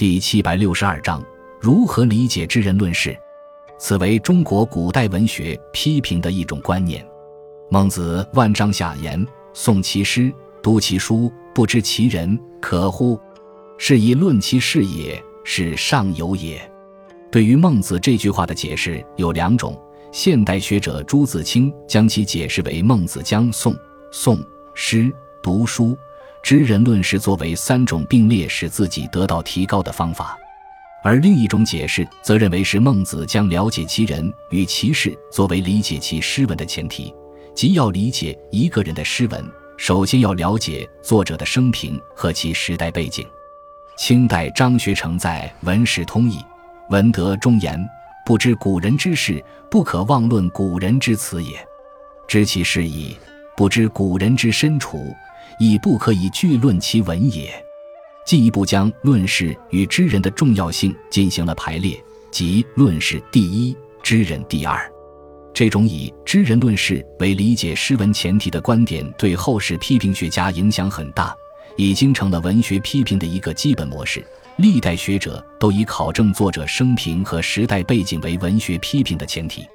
第七百六十二章：如何理解知人论事？此为中国古代文学批评的一种观念。孟子万章下言：“诵其诗，读其书，不知其人，可乎？是以论其事也，是上有也。”对于孟子这句话的解释有两种。现代学者朱自清将其解释为孟子将诵、诵诗、读书。知人论事作为三种并列使自己得到提高的方法，而另一种解释则认为是孟子将了解其人与其事作为理解其诗文的前提，即要理解一个人的诗文，首先要了解作者的生平和其时代背景。清代张学成在《文史通义·文德》中言：“不知古人之事，不可妄论古人之词也；知其事矣，不知古人之身处。”亦不可以具论其文也。进一步将论事与知人的重要性进行了排列，即论事第一，知人第二。这种以知人论事为理解诗文前提的观点，对后世批评学家影响很大，已经成了文学批评的一个基本模式。历代学者都以考证作者生平和时代背景为文学批评的前提。